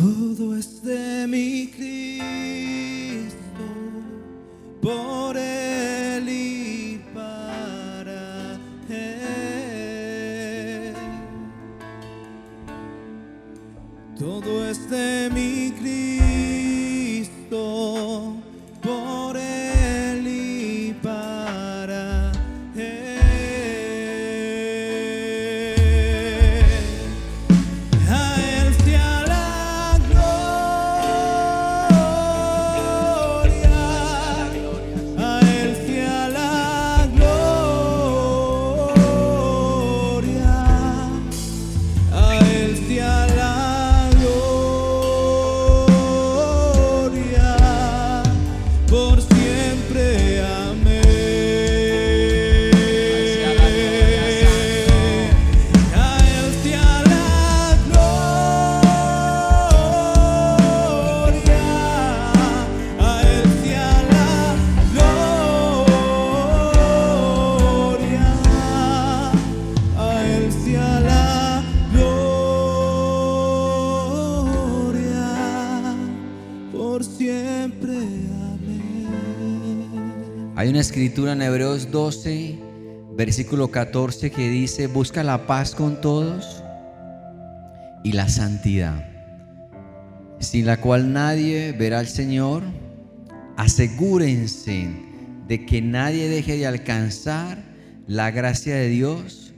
Todo es de mi Cristo, por Él escritura en Hebreos 12, versículo 14 que dice, busca la paz con todos y la santidad, sin la cual nadie verá al Señor. Asegúrense de que nadie deje de alcanzar la gracia de Dios,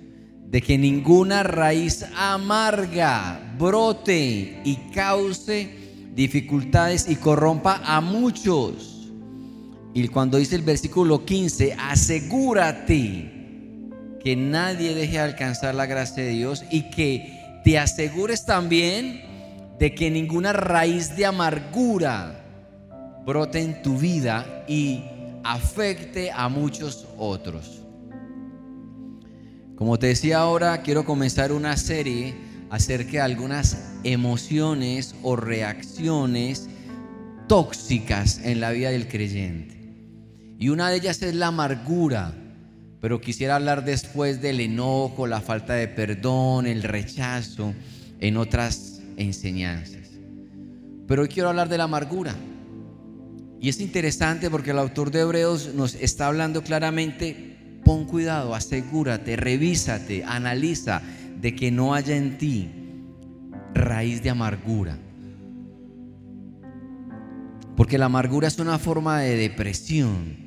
de que ninguna raíz amarga brote y cause dificultades y corrompa a muchos. Y cuando dice el versículo 15, asegúrate que nadie deje de alcanzar la gracia de Dios y que te asegures también de que ninguna raíz de amargura brote en tu vida y afecte a muchos otros. Como te decía ahora, quiero comenzar una serie acerca de algunas emociones o reacciones tóxicas en la vida del creyente. Y una de ellas es la amargura, pero quisiera hablar después del enojo, la falta de perdón, el rechazo en otras enseñanzas. Pero hoy quiero hablar de la amargura. Y es interesante porque el autor de Hebreos nos está hablando claramente, pon cuidado, asegúrate, revísate, analiza de que no haya en ti raíz de amargura. Porque la amargura es una forma de depresión,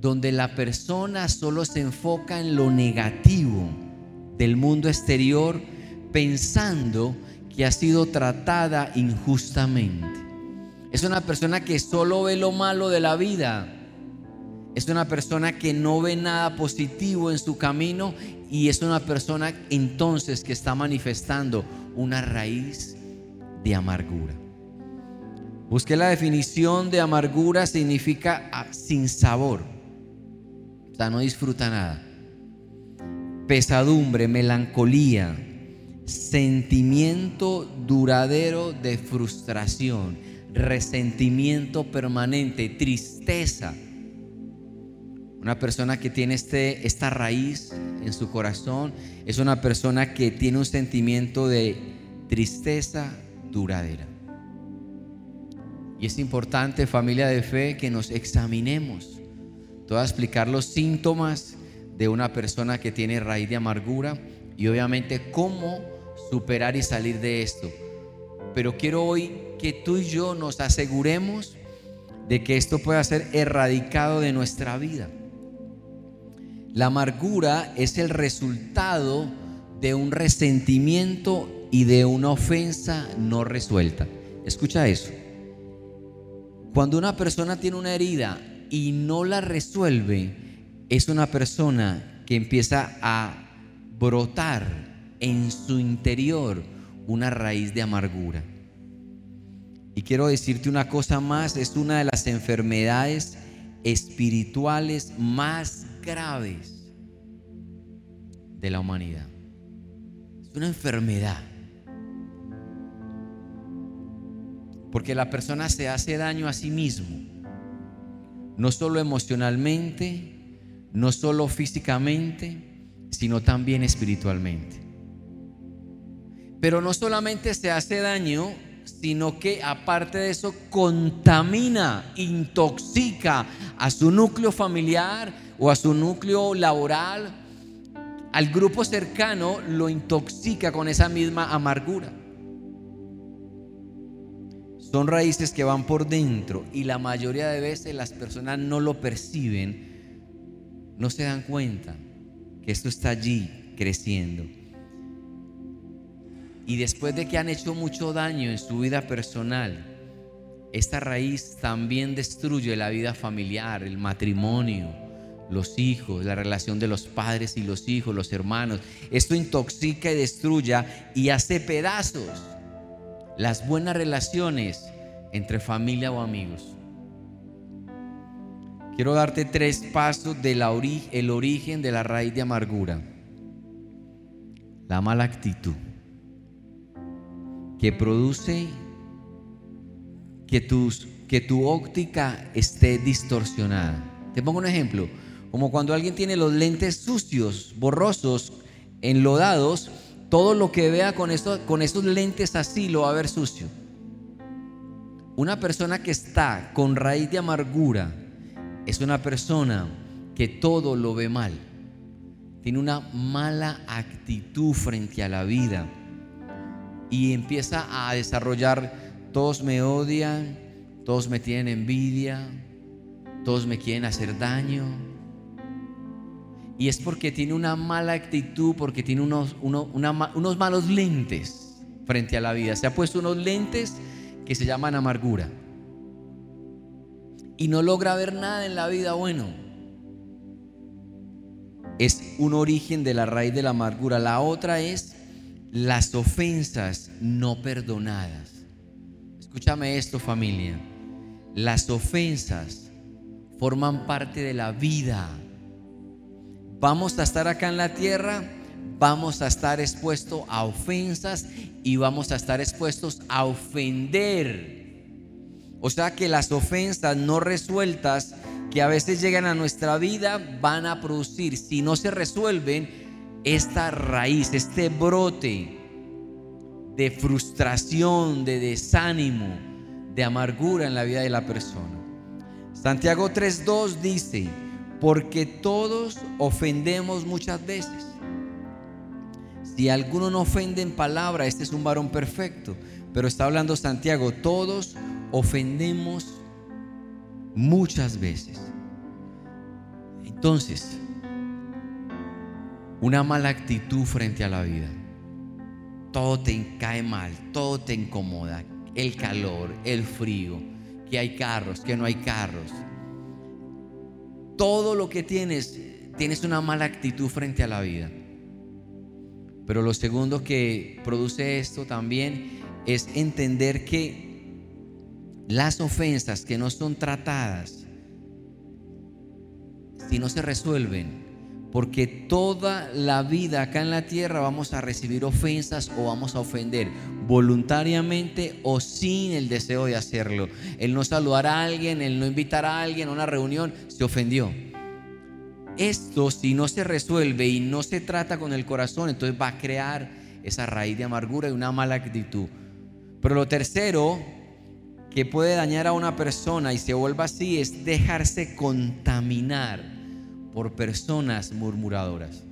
donde la persona solo se enfoca en lo negativo del mundo exterior, pensando que ha sido tratada injustamente. Es una persona que solo ve lo malo de la vida. Es una persona que no ve nada positivo en su camino y es una persona entonces que está manifestando una raíz de amargura. Busqué la definición de amargura, significa ah, sin sabor. No disfruta nada. Pesadumbre, melancolía, sentimiento duradero de frustración, resentimiento permanente, tristeza. Una persona que tiene este, esta raíz en su corazón es una persona que tiene un sentimiento de tristeza duradera. Y es importante, familia de fe, que nos examinemos. Te voy a explicar los síntomas de una persona que tiene raíz de amargura y obviamente cómo superar y salir de esto. Pero quiero hoy que tú y yo nos aseguremos de que esto pueda ser erradicado de nuestra vida. La amargura es el resultado de un resentimiento y de una ofensa no resuelta. Escucha eso. Cuando una persona tiene una herida y no la resuelve, es una persona que empieza a brotar en su interior una raíz de amargura. Y quiero decirte una cosa más, es una de las enfermedades espirituales más graves de la humanidad. Es una enfermedad. Porque la persona se hace daño a sí mismo. No solo emocionalmente, no solo físicamente, sino también espiritualmente. Pero no solamente se hace daño, sino que aparte de eso contamina, intoxica a su núcleo familiar o a su núcleo laboral, al grupo cercano lo intoxica con esa misma amargura. Son raíces que van por dentro y la mayoría de veces las personas no lo perciben, no se dan cuenta que esto está allí creciendo. Y después de que han hecho mucho daño en su vida personal, esta raíz también destruye la vida familiar, el matrimonio, los hijos, la relación de los padres y los hijos, los hermanos. Esto intoxica y destruye y hace pedazos las buenas relaciones entre familia o amigos. Quiero darte tres pasos del el origen de la raíz de amargura. La mala actitud que produce que, tus, que tu óptica esté distorsionada. Te pongo un ejemplo, como cuando alguien tiene los lentes sucios, borrosos, enlodados, todo lo que vea con, esto, con esos lentes así lo va a ver sucio. Una persona que está con raíz de amargura es una persona que todo lo ve mal. Tiene una mala actitud frente a la vida y empieza a desarrollar, todos me odian, todos me tienen envidia, todos me quieren hacer daño. Y es porque tiene una mala actitud, porque tiene unos, unos malos lentes frente a la vida. Se ha puesto unos lentes que se llaman amargura. Y no logra ver nada en la vida bueno. Es un origen de la raíz de la amargura. La otra es las ofensas no perdonadas. Escúchame esto familia. Las ofensas forman parte de la vida. Vamos a estar acá en la tierra, vamos a estar expuestos a ofensas y vamos a estar expuestos a ofender. O sea que las ofensas no resueltas que a veces llegan a nuestra vida van a producir, si no se resuelven, esta raíz, este brote de frustración, de desánimo, de amargura en la vida de la persona. Santiago 3.2 dice, porque todos ofendemos muchas veces. Si alguno no ofende en palabra, este es un varón perfecto. Pero está hablando Santiago, todos ofendemos muchas veces. Entonces, una mala actitud frente a la vida. Todo te cae mal, todo te incomoda. El calor, el frío, que hay carros, que no hay carros. Todo lo que tienes, tienes una mala actitud frente a la vida. Pero lo segundo que produce esto también es entender que las ofensas que no son tratadas, si no se resuelven, porque toda la vida acá en la tierra vamos a recibir ofensas o vamos a ofender voluntariamente o sin el deseo de hacerlo. El no saludar a alguien, el no invitar a alguien a una reunión, se ofendió. Esto si no se resuelve y no se trata con el corazón, entonces va a crear esa raíz de amargura y una mala actitud. Pero lo tercero que puede dañar a una persona y se vuelva así es dejarse contaminar por personas murmuradoras,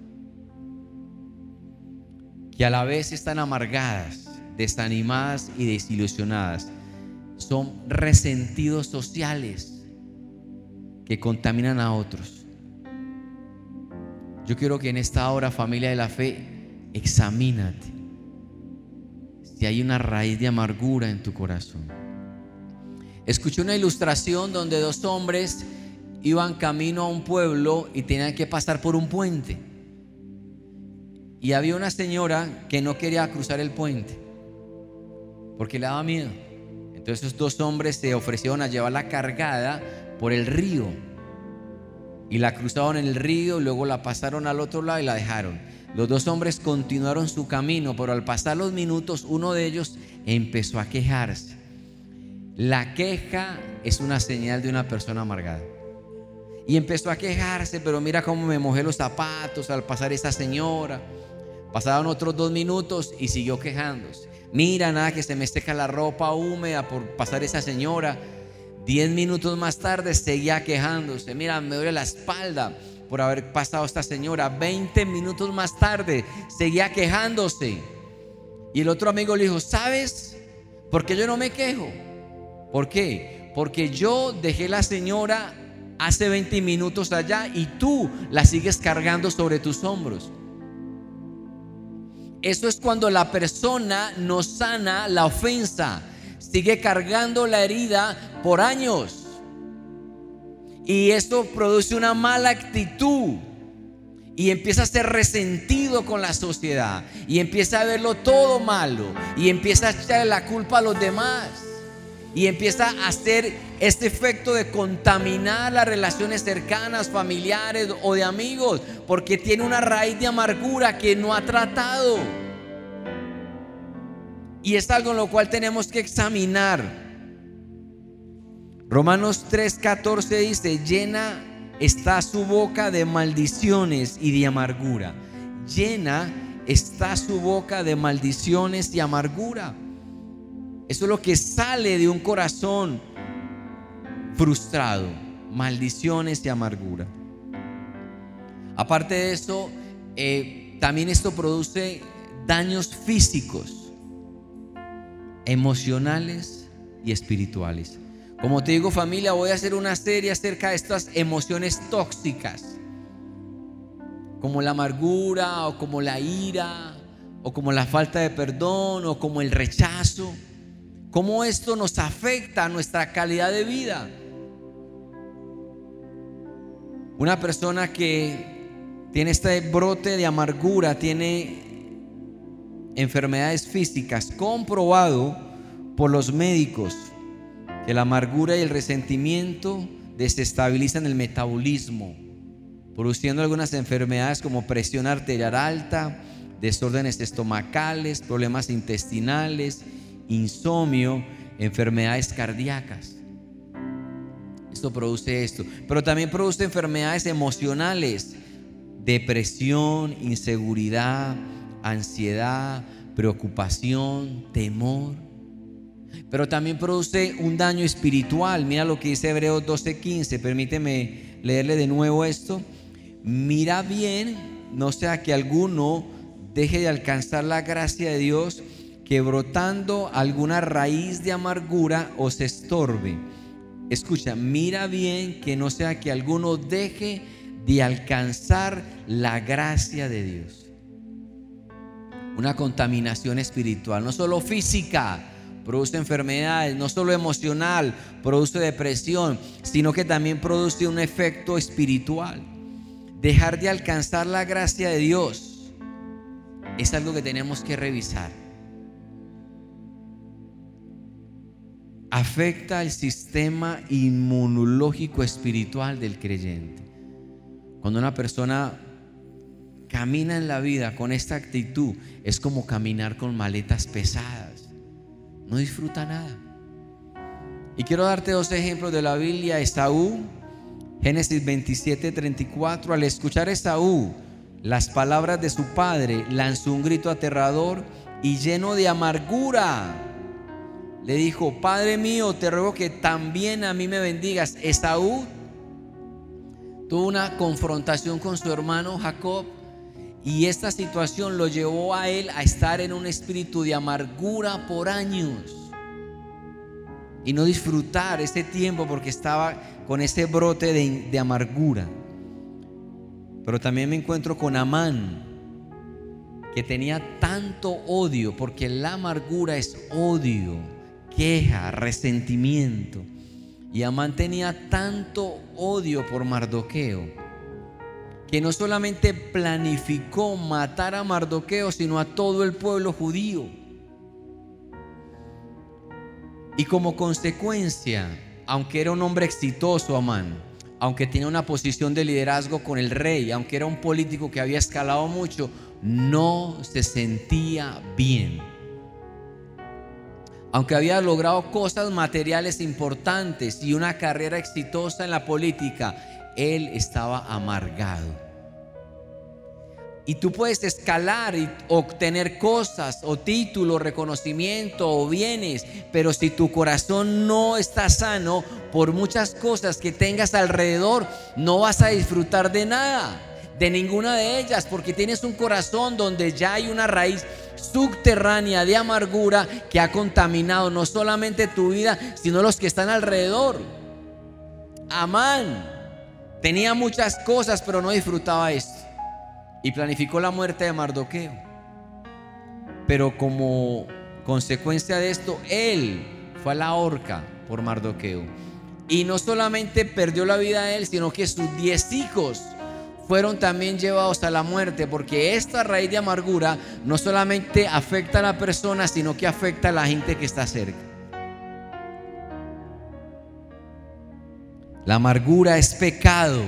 que a la vez están amargadas, desanimadas y desilusionadas. Son resentidos sociales que contaminan a otros. Yo quiero que en esta hora, familia de la fe, examínate si hay una raíz de amargura en tu corazón. Escuché una ilustración donde dos hombres iban camino a un pueblo y tenían que pasar por un puente. Y había una señora que no quería cruzar el puente porque le daba miedo. Entonces esos dos hombres se ofrecieron a llevarla cargada por el río. Y la cruzaron en el río, luego la pasaron al otro lado y la dejaron. Los dos hombres continuaron su camino, pero al pasar los minutos uno de ellos empezó a quejarse. La queja es una señal de una persona amargada. Y empezó a quejarse, pero mira cómo me mojé los zapatos al pasar esa señora. Pasaron otros dos minutos y siguió quejándose. Mira, nada que se me seca la ropa húmeda por pasar esa señora. Diez minutos más tarde seguía quejándose. Mira, me duele la espalda por haber pasado esta señora. Veinte minutos más tarde seguía quejándose. Y el otro amigo le dijo, ¿sabes? por qué yo no me quejo. ¿Por qué? Porque yo dejé la señora hace 20 minutos allá y tú la sigues cargando sobre tus hombros. Eso es cuando la persona no sana la ofensa, sigue cargando la herida por años. Y esto produce una mala actitud. Y empieza a ser resentido con la sociedad. Y empieza a verlo todo malo. Y empieza a echarle la culpa a los demás. Y empieza a hacer este efecto de contaminar las relaciones cercanas, familiares o de amigos. Porque tiene una raíz de amargura que no ha tratado. Y es algo en lo cual tenemos que examinar. Romanos 3:14 dice, llena está su boca de maldiciones y de amargura. Llena está su boca de maldiciones y amargura. Eso es lo que sale de un corazón frustrado. Maldiciones y amargura. Aparte de eso, eh, también esto produce daños físicos, emocionales y espirituales. Como te digo familia, voy a hacer una serie acerca de estas emociones tóxicas, como la amargura o como la ira o como la falta de perdón o como el rechazo, cómo esto nos afecta a nuestra calidad de vida. Una persona que tiene este brote de amargura, tiene enfermedades físicas comprobado por los médicos que la amargura y el resentimiento desestabilizan el metabolismo, produciendo algunas enfermedades como presión arterial alta, desórdenes estomacales, problemas intestinales, insomnio, enfermedades cardíacas. Esto produce esto, pero también produce enfermedades emocionales, depresión, inseguridad, ansiedad, preocupación, temor pero también produce un daño espiritual. Mira lo que dice Hebreos 12:15. Permíteme leerle de nuevo esto. Mira bien, no sea que alguno deje de alcanzar la gracia de Dios, que brotando alguna raíz de amargura os estorbe. Escucha, mira bien que no sea que alguno deje de alcanzar la gracia de Dios. Una contaminación espiritual, no solo física, produce enfermedades, no solo emocional, produce depresión, sino que también produce un efecto espiritual. Dejar de alcanzar la gracia de Dios es algo que tenemos que revisar. Afecta el sistema inmunológico espiritual del creyente. Cuando una persona camina en la vida con esta actitud, es como caminar con maletas pesadas no disfruta nada. Y quiero darte dos ejemplos de la Biblia. Esaú, Génesis 27, 34. Al escuchar Esaú las palabras de su padre, lanzó un grito aterrador y lleno de amargura. Le dijo, Padre mío, te ruego que también a mí me bendigas. Esaú tuvo una confrontación con su hermano Jacob y esta situación lo llevó a él a estar en un espíritu de amargura por años. Y no disfrutar ese tiempo porque estaba con ese brote de, amargura. Pero también me encuentro con Amán, que tenía tanto odio, porque la amargura es odio, queja, resentimiento. Y Amán tenía tanto odio por Mardoqueo que no solamente planificó matar a Mardoqueo, sino a todo el pueblo judío. Y como consecuencia, aunque era un hombre exitoso, Amán, aunque tenía una posición de liderazgo con el rey, aunque era un político que había escalado mucho, no se sentía bien. Aunque había logrado cosas materiales importantes y una carrera exitosa en la política, él estaba amargado. Y tú puedes escalar y obtener cosas o títulos, reconocimiento o bienes, pero si tu corazón no está sano, por muchas cosas que tengas alrededor, no vas a disfrutar de nada, de ninguna de ellas, porque tienes un corazón donde ya hay una raíz subterránea de amargura que ha contaminado no solamente tu vida, sino los que están alrededor. Amán tenía muchas cosas, pero no disfrutaba esto y planificó la muerte de Mardoqueo. Pero como consecuencia de esto, él fue a la horca por Mardoqueo. Y no solamente perdió la vida él, sino que sus diez hijos fueron también llevados a la muerte, porque esta raíz de amargura no solamente afecta a la persona, sino que afecta a la gente que está cerca. La amargura es pecado,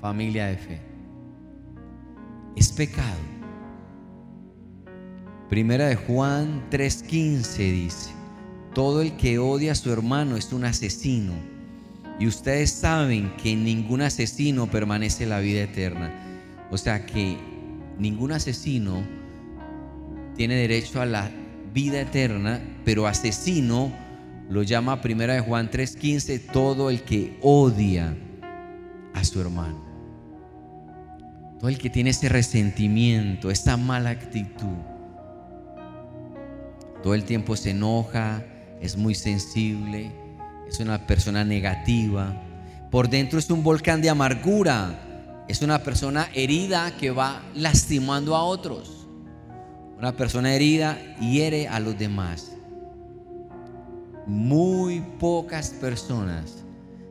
familia de fe es pecado. Primera de Juan 3:15 dice, todo el que odia a su hermano es un asesino. Y ustedes saben que ningún asesino permanece la vida eterna. O sea que ningún asesino tiene derecho a la vida eterna, pero asesino lo llama Primera de Juan 3:15 todo el que odia a su hermano. Todo el que tiene ese resentimiento, esa mala actitud, todo el tiempo se enoja, es muy sensible, es una persona negativa. Por dentro es un volcán de amargura, es una persona herida que va lastimando a otros. Una persona herida hiere a los demás. Muy pocas personas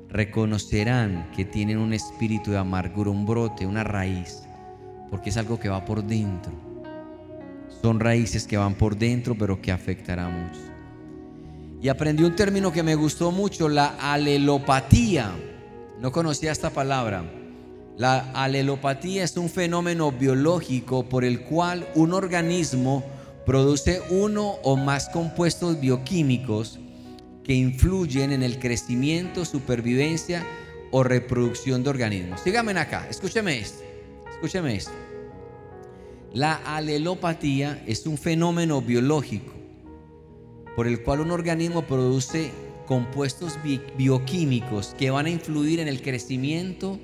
reconocerán que tienen un espíritu de amargura, un brote, una raíz, porque es algo que va por dentro. Son raíces que van por dentro, pero que afectará mucho. Y aprendí un término que me gustó mucho, la alelopatía. No conocía esta palabra. La alelopatía es un fenómeno biológico por el cual un organismo produce uno o más compuestos bioquímicos que influyen en el crecimiento, supervivencia o reproducción de organismos. Síganme acá, escúcheme esto, escúcheme esto. La alelopatía es un fenómeno biológico por el cual un organismo produce compuestos bioquímicos que van a influir en el crecimiento,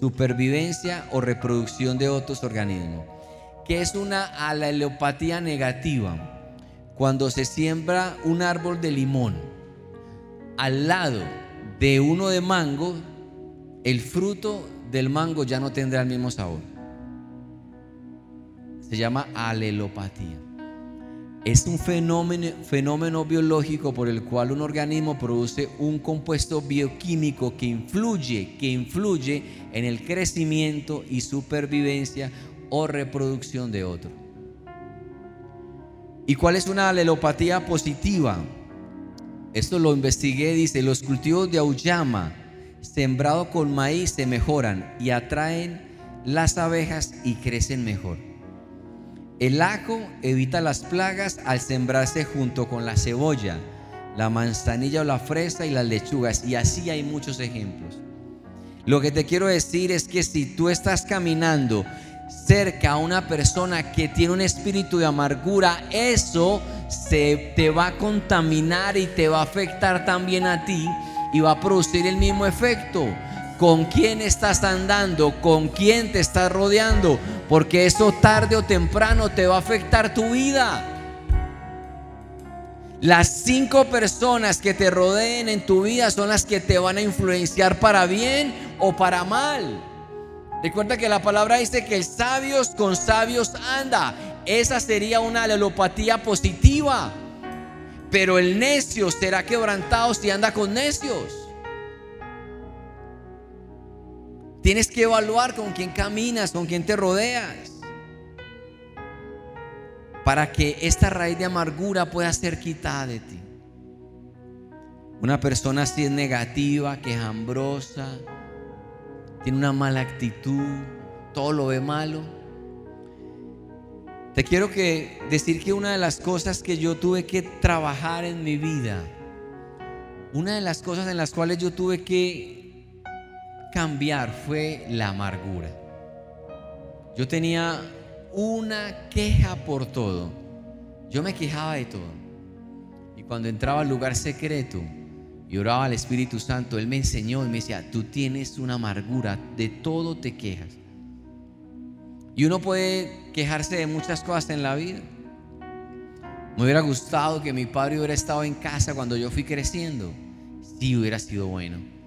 supervivencia o reproducción de otros organismos. ¿Qué es una alelopatía negativa? Cuando se siembra un árbol de limón al lado de uno de mango, el fruto del mango ya no tendrá el mismo sabor. Se llama alelopatía. Es un fenómeno, biológico por el cual un organismo produce un compuesto bioquímico que influye, que influye en el crecimiento y supervivencia o reproducción de otro. ¿Y cuál es una alelopatía positiva? Esto lo investigué, dice, los cultivos de auyama sembrado con maíz se mejoran y atraen las abejas y crecen mejor. El ajo evita las plagas al sembrarse junto con la cebolla, la manzanilla o la fresa y las lechugas. Y así hay muchos ejemplos. Lo que te quiero decir es que si tú estás caminando cerca a una persona que tiene un espíritu de amargura, eso se te va a contaminar y te va a afectar también a ti y va a producir el mismo efecto. ¿Con quién estás andando? ¿Con quién te estás rodeando? Porque eso tarde o temprano te va a afectar tu vida. Las cinco personas que te rodeen en tu vida son las que te van a influenciar para bien o para mal. Recuerda que la palabra dice que el sabios con sabios anda. Esa sería una alelopatía positiva. Pero el necio será quebrantado si anda con necios. Tienes que evaluar con quién caminas, con quién te rodeas. Para que esta raíz de amargura pueda ser quitada de ti. Una persona así es negativa, quejambrosa, tiene una mala actitud, todo lo ve malo. Te quiero que decir que una de las cosas que yo tuve que trabajar en mi vida, una de las cosas en las cuales yo tuve que cambiar fue la amargura. Yo tenía una queja por todo. Yo me quejaba de todo. Y cuando entraba al lugar secreto y oraba al Espíritu Santo, Él me enseñó y me decía, tú tienes una amargura, de todo te quejas. Y uno puede quejarse de muchas cosas en la vida. Me hubiera gustado que mi padre hubiera estado en casa cuando yo fui creciendo. Sí, hubiera sido bueno.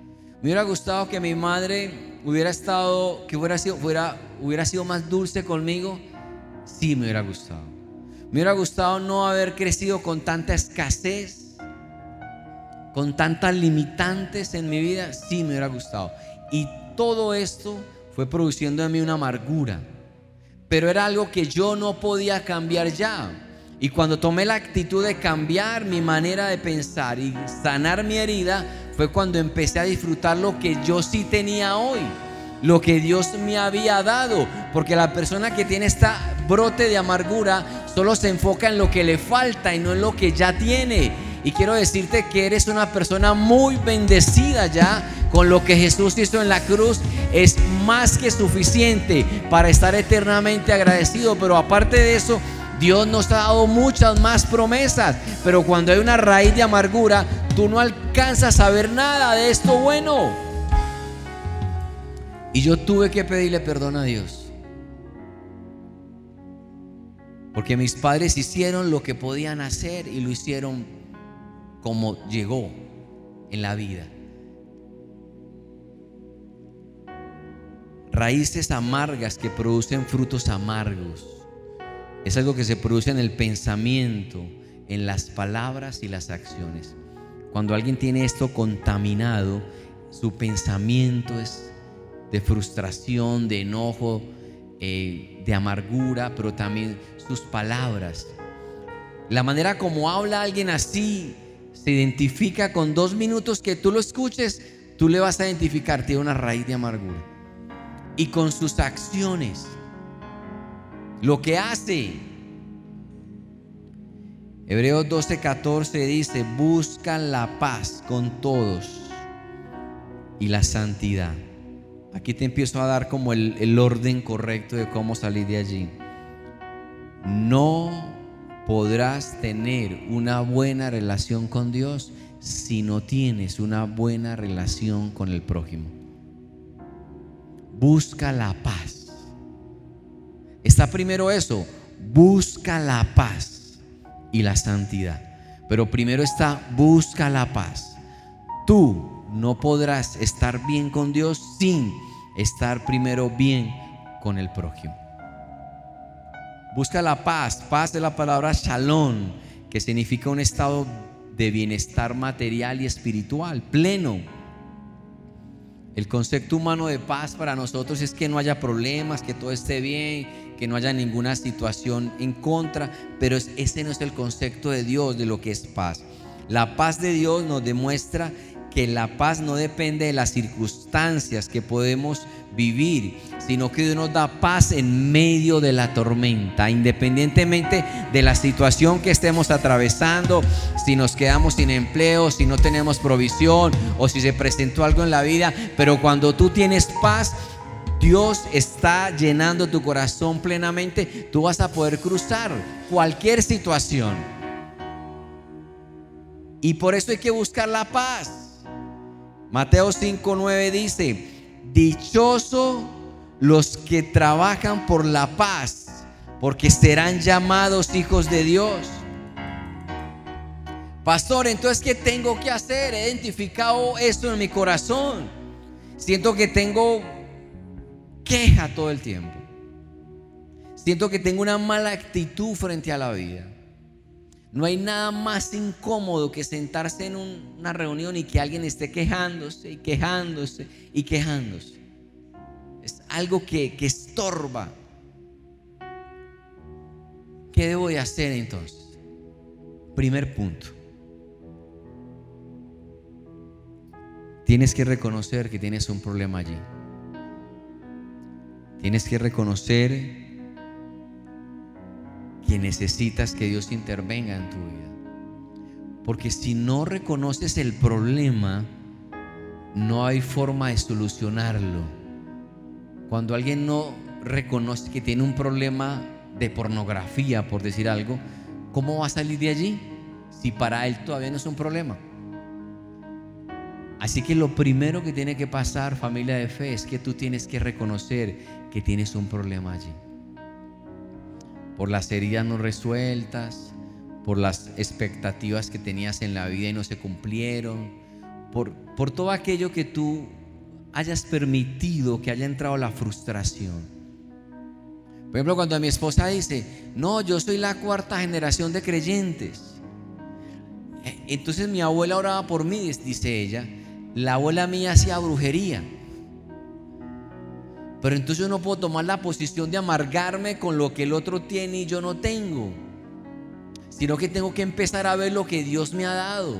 Me hubiera gustado que mi madre hubiera estado, que hubiera sido, fuera, hubiera sido más dulce conmigo. Sí, me hubiera gustado. Me hubiera gustado no haber crecido con tanta escasez, con tantas limitantes en mi vida. Sí, me hubiera gustado. Y todo esto fue produciendo en mí una amargura. Pero era algo que yo no podía cambiar ya. Y cuando tomé la actitud de cambiar mi manera de pensar y sanar mi herida, fue cuando empecé a disfrutar lo que yo sí tenía hoy, lo que Dios me había dado. Porque la persona que tiene esta brote de amargura solo se enfoca en lo que le falta y no en lo que ya tiene. Y quiero decirte que eres una persona muy bendecida ya con lo que Jesús hizo en la cruz. Es más que suficiente para estar eternamente agradecido. Pero aparte de eso, Dios nos ha dado muchas más promesas, pero cuando hay una raíz de amargura, tú no alcanzas a ver nada de esto bueno. Y yo tuve que pedirle perdón a Dios. Porque mis padres hicieron lo que podían hacer y lo hicieron como llegó en la vida. Raíces amargas que producen frutos amargos. Es algo que se produce en el pensamiento, en las palabras y las acciones. Cuando alguien tiene esto contaminado, su pensamiento es de frustración, de enojo, eh, de amargura, pero también sus palabras. La manera como habla alguien así se identifica con dos minutos que tú lo escuches, tú le vas a identificar, tiene una raíz de amargura. Y con sus acciones lo que hace. Hebreos 12:14 dice, buscan la paz con todos y la santidad. Aquí te empiezo a dar como el, el orden correcto de cómo salir de allí. No podrás tener una buena relación con Dios si no tienes una buena relación con el prójimo. Busca la paz. Está primero eso, busca la paz y la santidad. Pero primero está, busca la paz. Tú no podrás estar bien con Dios sin estar primero bien con el prójimo. Busca la paz. Paz de la palabra shalom, que significa un estado de bienestar material y espiritual, pleno. El concepto humano de paz para nosotros es que no haya problemas, que todo esté bien, que no haya ninguna situación en contra, pero ese no es el concepto de Dios de lo que es paz. La paz de Dios nos demuestra que la paz no depende de las circunstancias que podemos vivir, sino que Dios nos da paz en medio de la tormenta, independientemente de la situación que estemos atravesando, si nos quedamos sin empleo, si no tenemos provisión o si se presentó algo en la vida, pero cuando tú tienes paz, Dios está llenando tu corazón plenamente, tú vas a poder cruzar cualquier situación. Y por eso hay que buscar la paz. Mateo 5:9 dice, dichoso los que trabajan por la paz, porque serán llamados hijos de Dios. Pastor, entonces, ¿qué tengo que hacer? He identificado esto en mi corazón. Siento que tengo queja todo el tiempo. Siento que tengo una mala actitud frente a la vida. No hay nada más incómodo que sentarse en una reunión y que alguien esté quejándose y quejándose y quejándose. Es algo que, que estorba. ¿Qué debo de hacer entonces? Primer punto. Tienes que reconocer que tienes un problema allí. Tienes que reconocer que necesitas que Dios intervenga en tu vida. Porque si no reconoces el problema, no hay forma de solucionarlo. Cuando alguien no reconoce que tiene un problema de pornografía, por decir algo, ¿cómo va a salir de allí si para él todavía no es un problema? Así que lo primero que tiene que pasar, familia de fe, es que tú tienes que reconocer que tienes un problema allí. Por las heridas no resueltas, por las expectativas que tenías en la vida y no se cumplieron, por, por todo aquello que tú hayas permitido que haya entrado la frustración. Por ejemplo, cuando mi esposa dice, no, yo soy la cuarta generación de creyentes. Eh, entonces mi abuela oraba por mí, dice ella. La abuela mía hacía brujería. Pero entonces yo no puedo tomar la posición de amargarme con lo que el otro tiene y yo no tengo. Sino que tengo que empezar a ver lo que Dios me ha dado.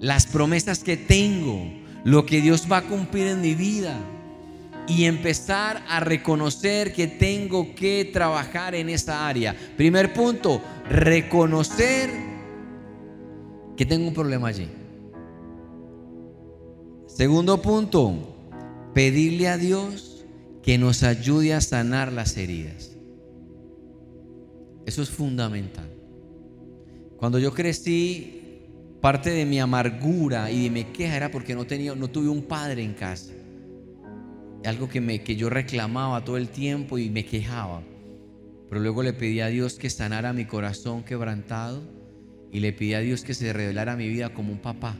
Las promesas que tengo. Lo que Dios va a cumplir en mi vida. Y empezar a reconocer que tengo que trabajar en esa área. Primer punto, reconocer que tengo un problema allí. Segundo punto, pedirle a Dios que nos ayude a sanar las heridas. Eso es fundamental. Cuando yo crecí, parte de mi amargura y de mi queja era porque no tenía, no tuve un padre en casa. Algo que, me, que yo reclamaba todo el tiempo y me quejaba. Pero luego le pedí a Dios que sanara mi corazón quebrantado y le pedí a Dios que se revelara mi vida como un papá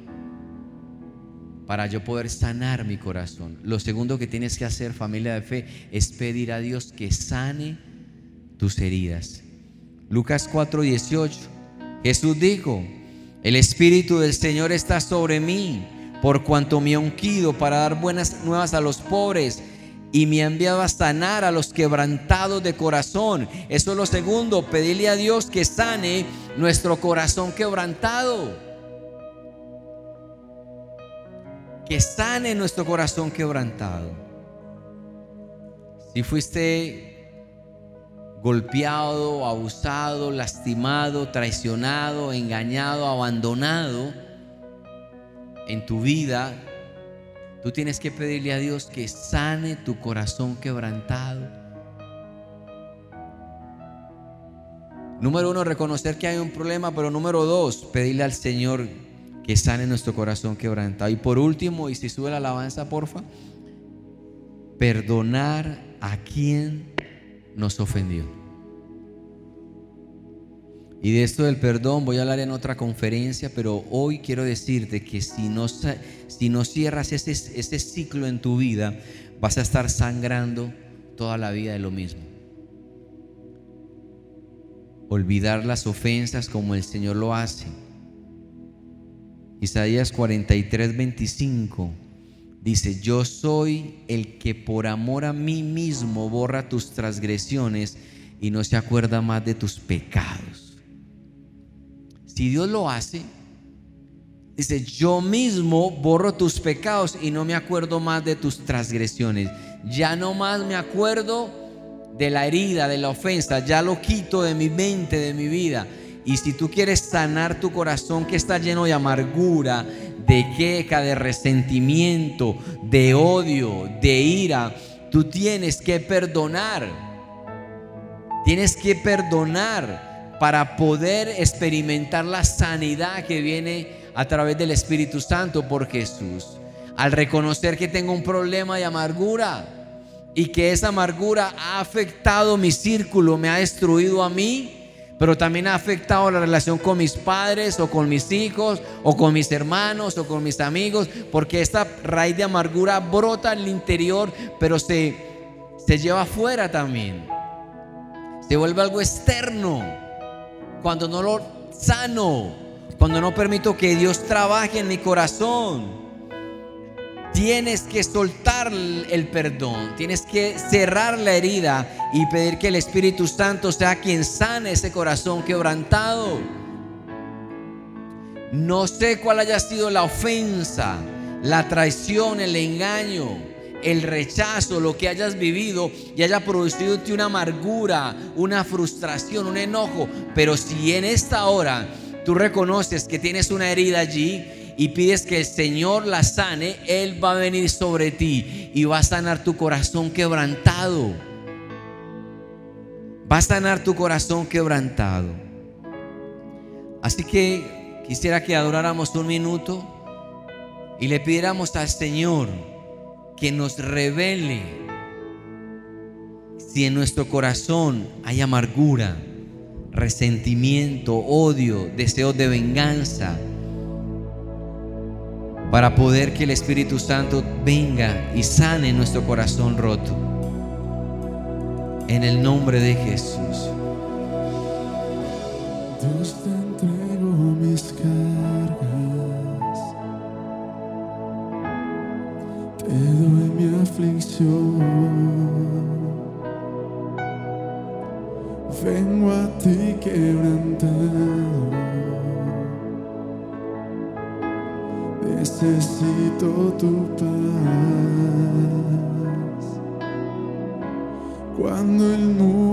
para yo poder sanar mi corazón. Lo segundo que tienes que hacer, familia de fe, es pedir a Dios que sane tus heridas. Lucas 4:18, Jesús dijo, el Espíritu del Señor está sobre mí, por cuanto me ha ungido para dar buenas nuevas a los pobres y me ha enviado a sanar a los quebrantados de corazón. Eso es lo segundo, pedirle a Dios que sane nuestro corazón quebrantado. Que sane nuestro corazón quebrantado. Si fuiste golpeado, abusado, lastimado, traicionado, engañado, abandonado en tu vida, tú tienes que pedirle a Dios que sane tu corazón quebrantado. Número uno, reconocer que hay un problema, pero número dos, pedirle al Señor que sane nuestro corazón quebrantado. Y por último, y si sube la alabanza, porfa, perdonar a quien nos ofendió. Y de esto del perdón voy a hablar en otra conferencia, pero hoy quiero decirte que si no, si no cierras ese, ese ciclo en tu vida, vas a estar sangrando toda la vida de lo mismo. Olvidar las ofensas como el Señor lo hace Isaías 43, 25 dice, yo soy el que por amor a mí mismo borra tus transgresiones y no se acuerda más de tus pecados. Si Dios lo hace, dice, yo mismo borro tus pecados y no me acuerdo más de tus transgresiones. Ya no más me acuerdo de la herida, de la ofensa, ya lo quito de mi mente, de mi vida. Y si tú quieres sanar tu corazón que está lleno de amargura, de queja, de resentimiento, de odio, de ira, tú tienes que perdonar. Tienes que perdonar para poder experimentar la sanidad que viene a través del Espíritu Santo por Jesús. Al reconocer que tengo un problema de amargura y que esa amargura ha afectado mi círculo, me ha destruido a mí, pero también ha afectado la relación con mis padres o con mis hijos o con mis hermanos o con mis amigos, porque esta raíz de amargura brota el interior, pero se, se lleva afuera también. Se vuelve algo externo cuando no lo sano, cuando no permito que Dios trabaje en mi corazón. Tienes que soltar el perdón, tienes que cerrar la herida y pedir que el Espíritu Santo sea quien sane ese corazón quebrantado. No sé cuál haya sido la ofensa, la traición, el engaño, el rechazo, lo que hayas vivido y haya producido una amargura, una frustración, un enojo. Pero si en esta hora tú reconoces que tienes una herida allí, y pides que el Señor la sane, Él va a venir sobre ti y va a sanar tu corazón quebrantado. Va a sanar tu corazón quebrantado. Así que quisiera que adoráramos un minuto y le pidiéramos al Señor que nos revele si en nuestro corazón hay amargura, resentimiento, odio, deseos de venganza, para poder que el Espíritu Santo venga y sane nuestro corazón roto. En el nombre de Jesús. Dios te entrego mis cargas, te doy mi aflicción. Vengo a ti quebrantado, necesito tu paz. Cuando el mundo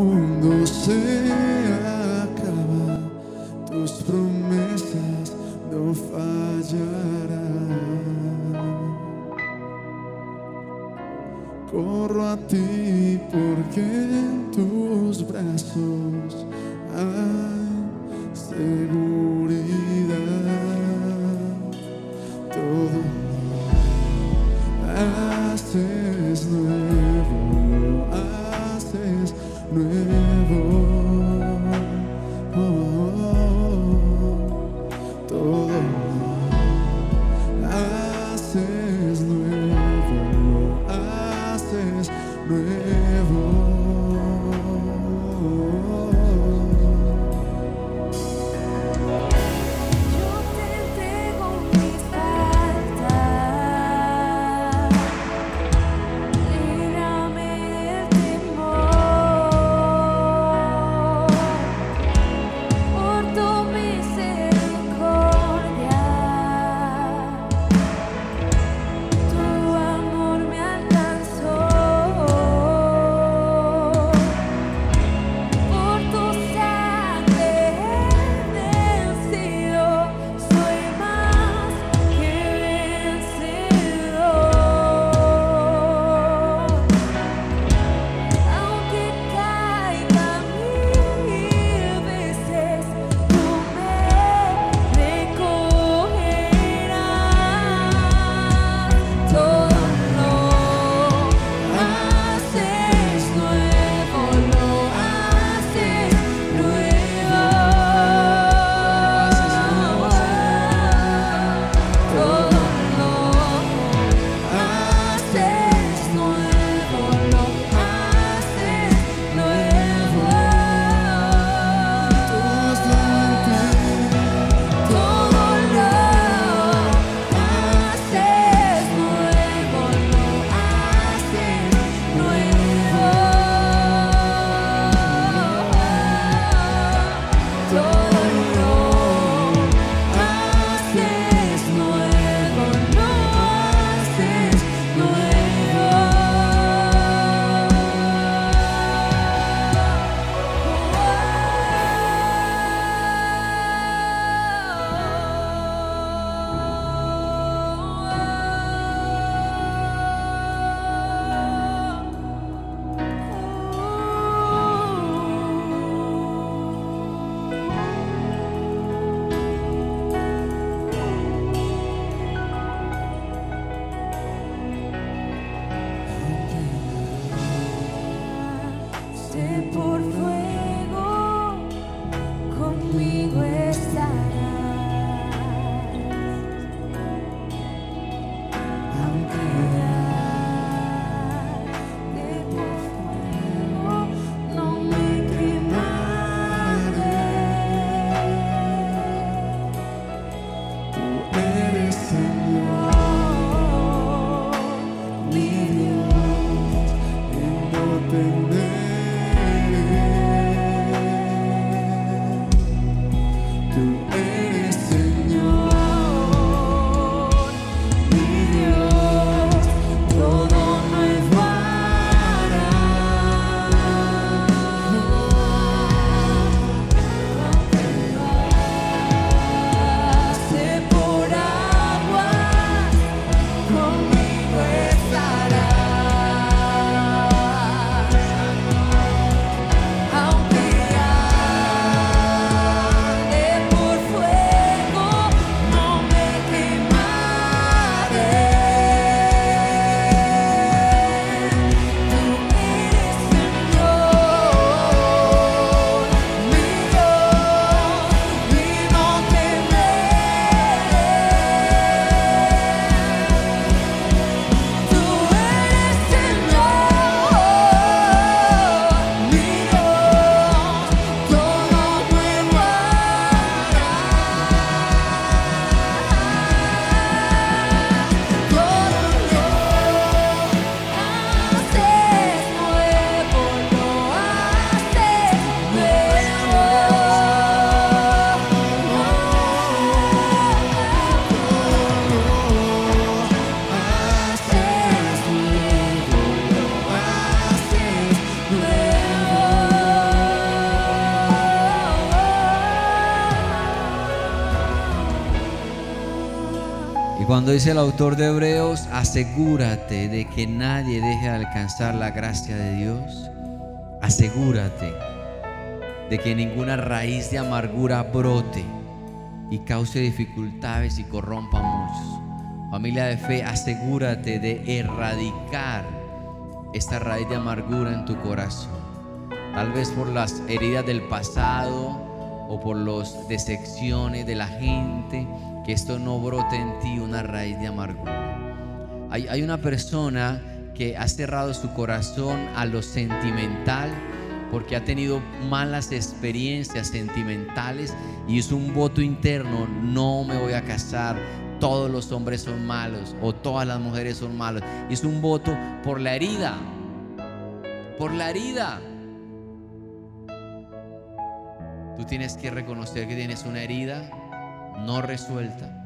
Y cuando dice el autor de Hebreos, asegúrate de que nadie deje de alcanzar la gracia de Dios. Asegúrate de que ninguna raíz de amargura brote y cause dificultades y corrompa a muchos. Familia de fe, asegúrate de erradicar esta raíz de amargura en tu corazón. Tal vez por las heridas del pasado o por las decepciones de la gente, que esto no brote en ti una raíz de amargura. Hay, una persona que ha cerrado su corazón a lo sentimental porque ha tenido malas experiencias sentimentales y es un voto interno, no me voy a casar, todos los hombres son malos o todas las mujeres son malos. Es un voto por la herida, por la herida. Tú tienes que reconocer que tienes una herida no resuelta.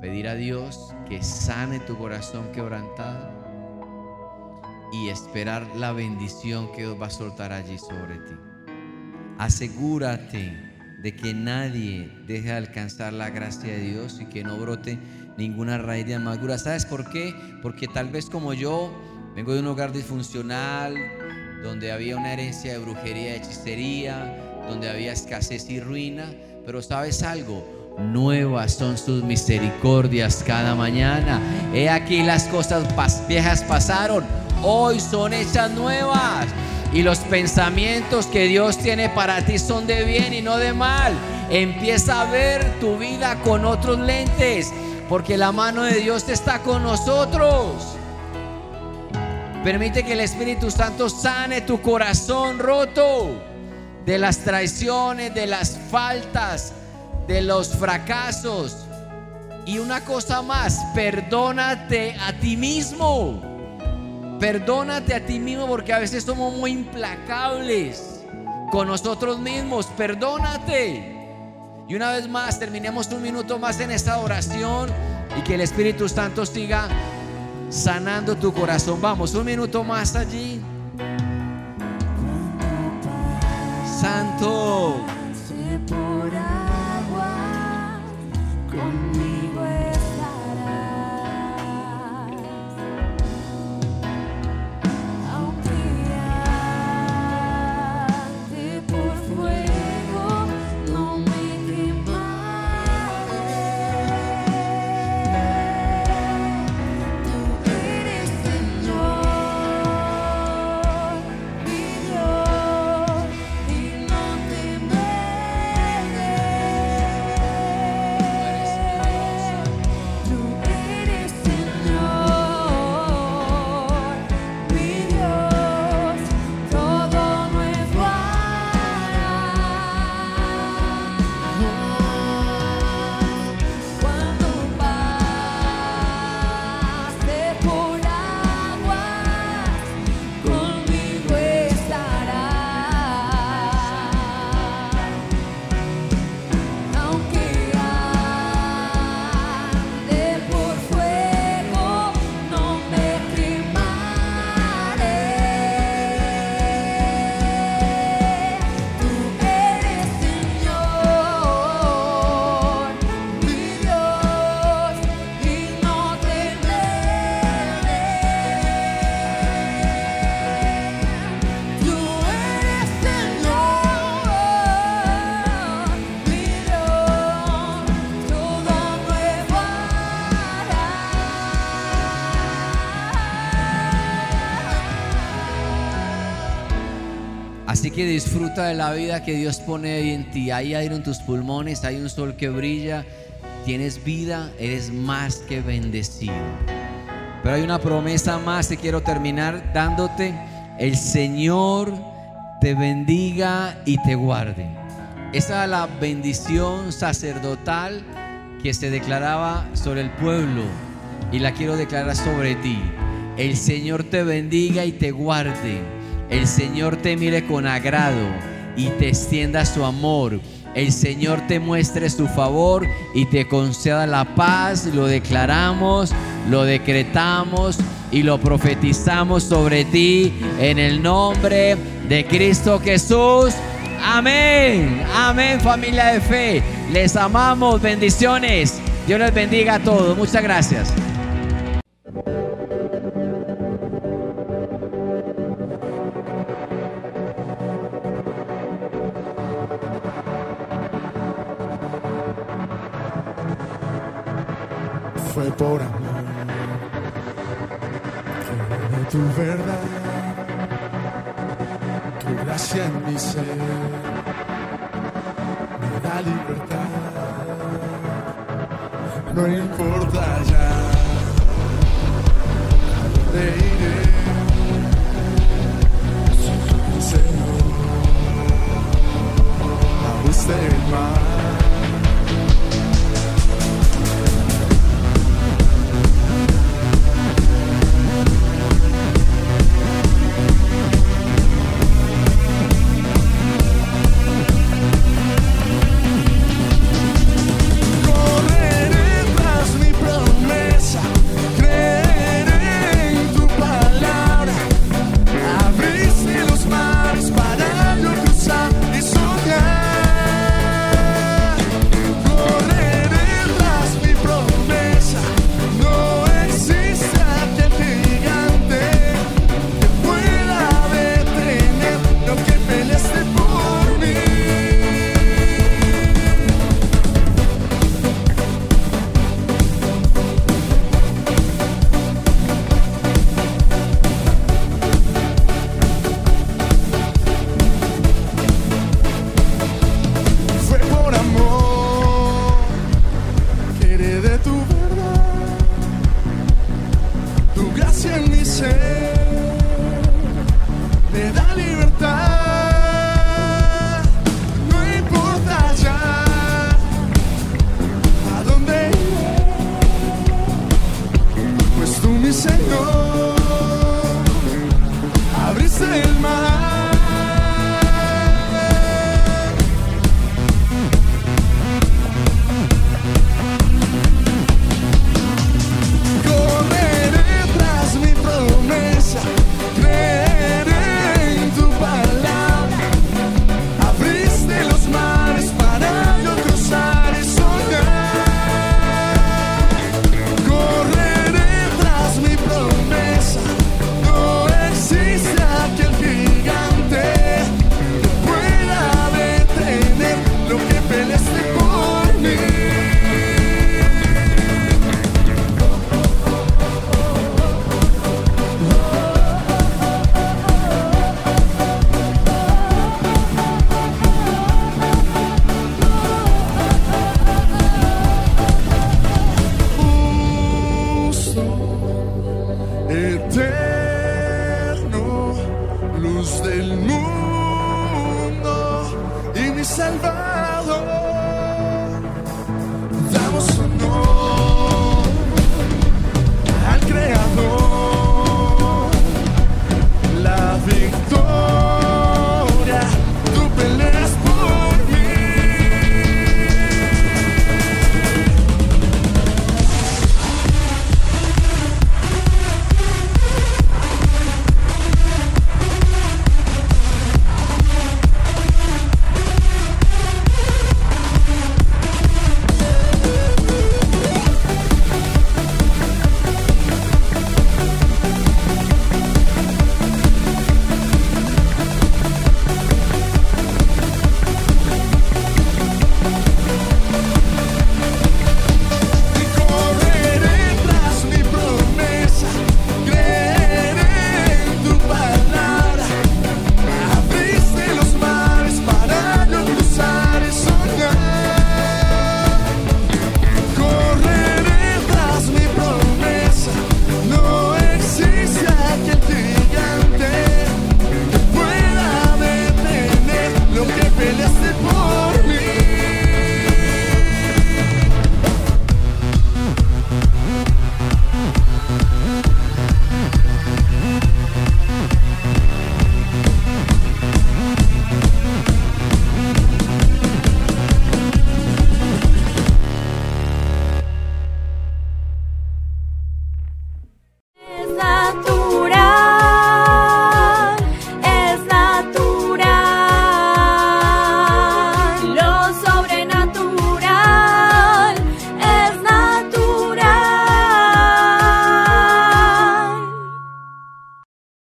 Pedir a Dios que sane tu corazón quebrantado y esperar la bendición que Dios va a soltar allí sobre ti. Asegúrate de que nadie deje de alcanzar la gracia de Dios y que no brote ninguna raíz de amargura. ¿Sabes por qué? Porque tal vez como yo vengo de un hogar disfuncional, donde había una herencia de brujería, de hechicería, donde había escasez y ruina, pero sabes algo, Nuevas son sus misericordias cada mañana. He aquí las cosas viejas pasaron, hoy son hechas nuevas. Y los pensamientos que Dios tiene para ti son de bien y no de mal. Empieza a ver tu vida con otros lentes, porque la mano de Dios está con nosotros. Permite que el Espíritu Santo sane tu corazón roto de las traiciones, de las faltas, de los fracasos. Y una cosa más, perdónate a ti mismo. Perdónate a ti mismo porque a veces somos muy implacables con nosotros mismos. Perdónate. Y una vez más, terminemos un minuto más en esta oración y que el Espíritu Santo siga sanando tu corazón. Vamos, un minuto más allí. Santo. por agua, que disfruta de la vida que Dios pone en ti. Hay aire en tus pulmones, hay un sol que brilla, tienes vida, eres más que bendecido. Pero hay una promesa más que quiero terminar dándote. El Señor te bendiga y te guarde. Esa es la bendición sacerdotal que se declaraba sobre el pueblo y la quiero declarar sobre ti. El Señor te bendiga y te guarde. El Señor te mire con agrado y te extienda su amor. El Señor te muestre su favor y te conceda la paz. Lo declaramos, lo decretamos y lo profetizamos sobre ti en el nombre de Cristo Jesús. Amén. Amén familia de fe. Les amamos. Bendiciones. Dios les bendiga a todos. Muchas gracias. Por amor que de tu verdad, tu gracia en mi ser me da libertad. No importa ya a dónde iré, Señor, a usted más. Correré